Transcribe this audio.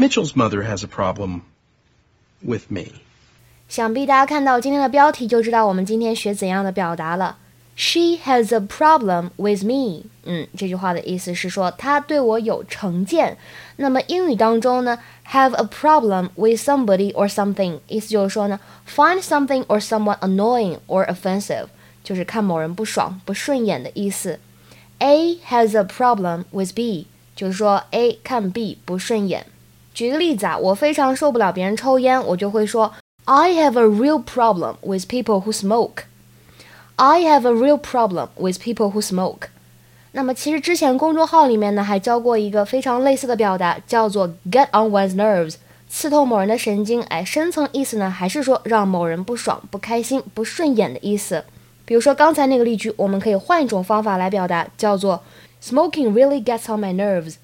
Mitchell's mother has a problem with me. 想必大家看到今天的标题就知道我们今天学怎样的表达了。She has a problem with me。嗯，这句话的意思是说她对我有成见。那么英语当中呢，have a problem with somebody or something，意思就是说呢，find something or someone annoying or offensive，就是看某人不爽、不顺眼的意思。A has a problem with B，就是说 A 看 B 不顺眼。 举个例子啊，我非常受不了别人抽烟，我就会说 I have a real problem with people who smoke。I have a real problem with people who smoke。那么其实之前公众号里面呢还教过一个非常类似的表达，叫做 get on one's nerves，刺痛某人的神经。哎，深层意思呢还是说让某人不爽、不开心、不顺眼的意思。比如说刚才那个例句，我们可以换一种方法来表达，叫做 smoking really gets on my nerves。